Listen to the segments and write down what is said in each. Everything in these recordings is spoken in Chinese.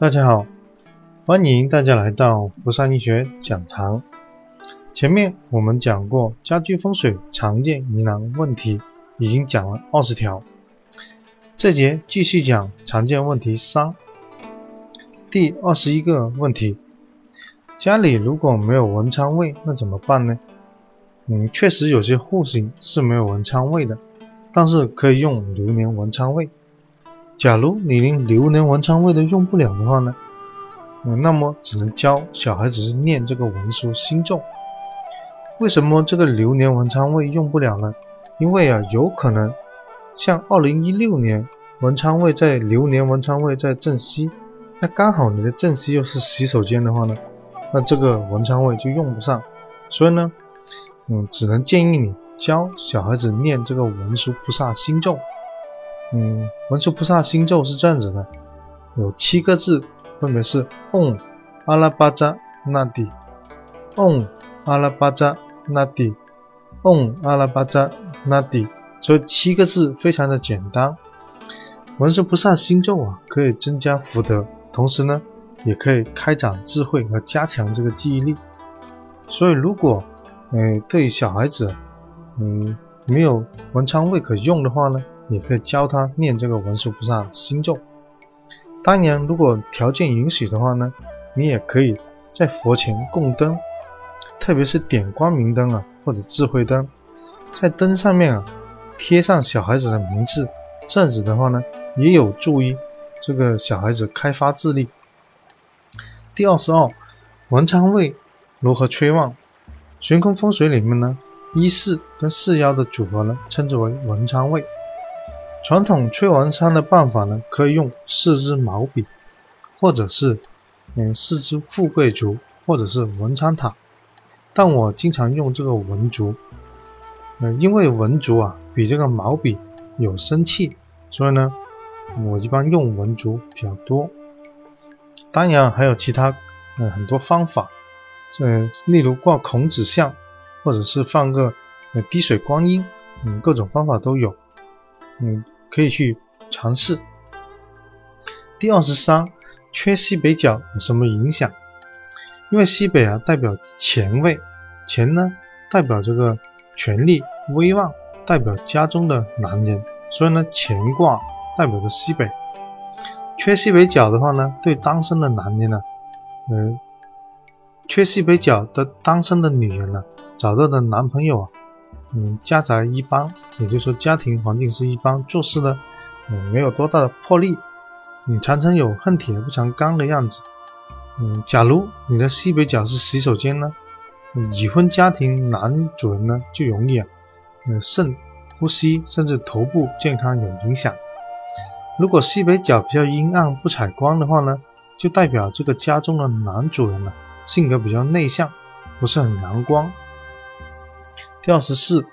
大家好，欢迎大家来到福山医学讲堂。前面我们讲过家居风水常见疑难问题，已经讲了二十条。这节继续讲常见问题三，第二十一个问题：家里如果没有文昌位，那怎么办呢？嗯，确实有些户型是没有文昌位的，但是可以用流年文昌位。假如你连流年文昌位都用不了的话呢，嗯，那么只能教小孩子念这个文殊心咒。为什么这个流年文昌位用不了呢？因为啊，有可能像二零一六年文昌位在流年文昌位在正西，那刚好你的正西又是洗手间的话呢，那这个文昌位就用不上。所以呢，嗯，只能建议你教小孩子念这个文殊菩萨心咒。嗯，文殊菩萨心咒是这样子的，有七个字，分别是嗡阿拉巴扎那底，嗡阿拉巴扎那底，嗡阿拉巴扎那底，所以七个字非常的简单。文殊菩萨心咒啊，可以增加福德，同时呢，也可以开展智慧和加强这个记忆力。所以，如果嗯对小孩子嗯没有文昌位可用的话呢？也可以教他念这个文殊菩萨心咒。当然，如果条件允许的话呢，你也可以在佛前供灯，特别是点光明灯啊，或者智慧灯，在灯上面啊贴上小孩子的名字，这样子的话呢，也有助于这个小孩子开发智力。第二十二，文昌位如何催旺？悬空风水里面呢，一四跟四幺的组合呢，称之为文昌位。传统催文昌的办法呢，可以用四支毛笔，或者是嗯四支富贵竹，或者是文昌塔。但我经常用这个文竹，嗯，因为文竹啊比这个毛笔有生气，所以呢，我一般用文竹比较多。当然还有其他嗯很多方法，嗯，例如挂孔子像，或者是放个滴水观音，嗯，各种方法都有。嗯，可以去尝试。第二十三，缺西北角有什么影响？因为西北啊代表钱位，钱呢代表这个权力、威望，代表家中的男人，所以呢乾卦代表着西北。缺西北角的话呢，对单身的男人呢，嗯，缺西北角的单身的女人呢，找到的男朋友啊。嗯，家宅一般，也就是说家庭环境是一般，做事呢，嗯，没有多大的魄力，你常常有恨铁不成钢的样子。嗯，假如你的西北角是洗手间呢，已婚家庭男主人呢就容易啊，嗯，肾、呼吸甚至头部健康有影响。如果西北角比较阴暗不采光的话呢，就代表这个家中的男主人呢性格比较内向，不是很阳光。第二十四，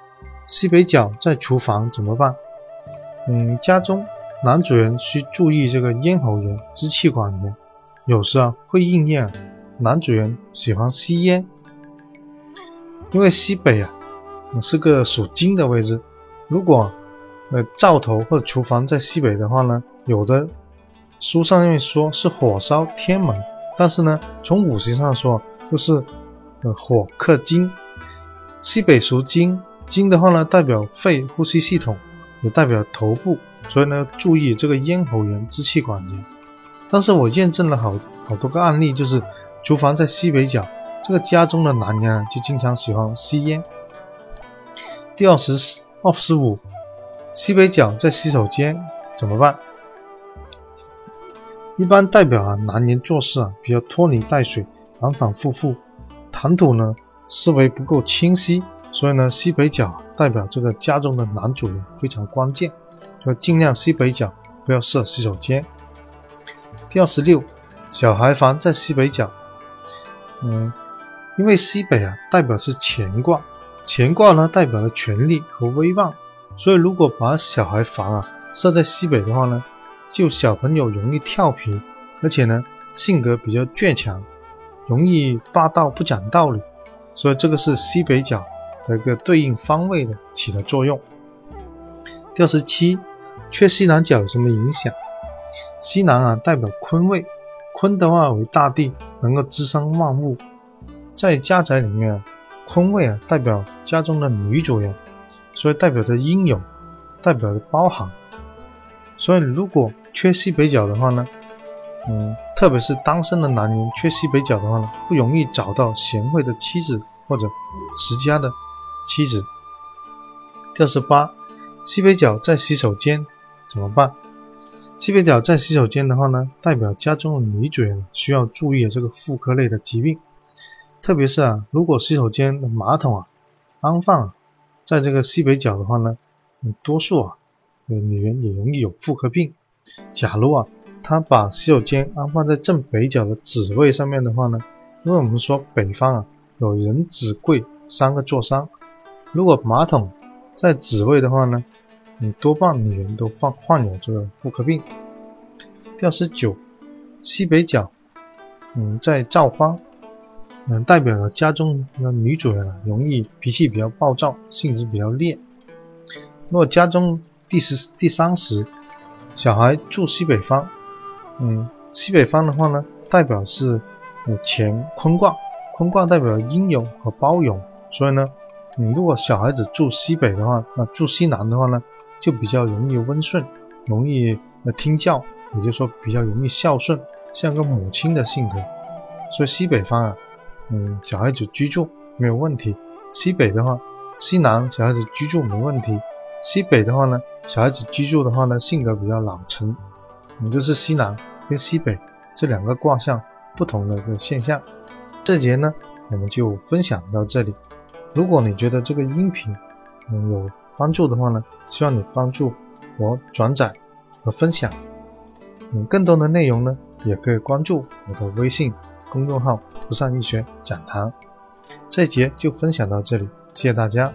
西北角在厨房怎么办？嗯，家中男主人需注意这个咽喉炎、支气管炎，有时啊会应验男主人喜欢吸烟。因为西北啊是个属金的位置，如果呃灶头或者厨房在西北的话呢，有的书上面说是火烧天门，但是呢从五行上说就是呃火克金。西北属金，金的话呢代表肺、呼吸系统，也代表头部，所以呢注意这个咽喉炎、支气管炎。但是我验证了好好多个案例，就是厨房在西北角，这个家中的男人啊就经常喜欢吸烟。第二十二十五，西北角在洗手间怎么办？一般代表啊男人做事啊比较拖泥带水，反反复复，谈吐呢。思维不够清晰，所以呢，西北角代表这个家中的男主人非常关键，就尽量西北角不要设洗手间。第二十六，小孩房在西北角，嗯，因为西北啊代表是乾卦，乾卦呢代表了权力和威望，所以如果把小孩房啊设在西北的话呢，就小朋友容易调皮，而且呢性格比较倔强，容易霸道不讲道理。所以这个是西北角的一个对应方位的起的作用。第二十七，缺西南角有什么影响？西南啊代表坤位，坤的话为大地，能够滋生万物。在家宅里面，坤位啊代表家中的女主人，所以代表着英勇，代表着包含。所以如果缺西北角的话呢，嗯，特别是单身的男人缺西北角的话呢，不容易找到贤惠的妻子或者持家的妻子。第二十八，西北角在洗手间怎么办？西北角在洗手间的话呢，代表家中的女主人需要注意这个妇科类的疾病，特别是啊，如果洗手间的马桶啊安放在这个西北角的话呢，多数啊女人也容易有妇科病。假如啊，他把洗手间安放在正北角的子位上面的话呢，因为我们说北方啊有人子贵三个坐山，如果马桶在子位的话呢，你多半女人都患患有这个妇科病。第二十九，西北角，嗯，在灶方，嗯，代表了家中的女主人啊，容易脾气比较暴躁，性子比较烈。如果家中第十第三十，小孩住西北方，嗯，西北方的话呢，代表是有乾坤卦，坤卦代表英勇和包容，所以呢。你如果小孩子住西北的话，那住西南的话呢，就比较容易温顺，容易呃听教，也就是说比较容易孝顺，像个母亲的性格。所以西北方啊，嗯，小孩子居住没有问题。西北的话，西南小孩子居住没问题。西北的话呢，小孩子居住的话呢，性格比较老成。嗯，这是西南跟西北这两个卦象不同的一个现象。这节呢，我们就分享到这里。如果你觉得这个音频嗯有帮助的话呢，希望你帮助我转载和分享。嗯，更多的内容呢，也可以关注我的微信公众号“不上医学讲堂”。这节就分享到这里，谢谢大家。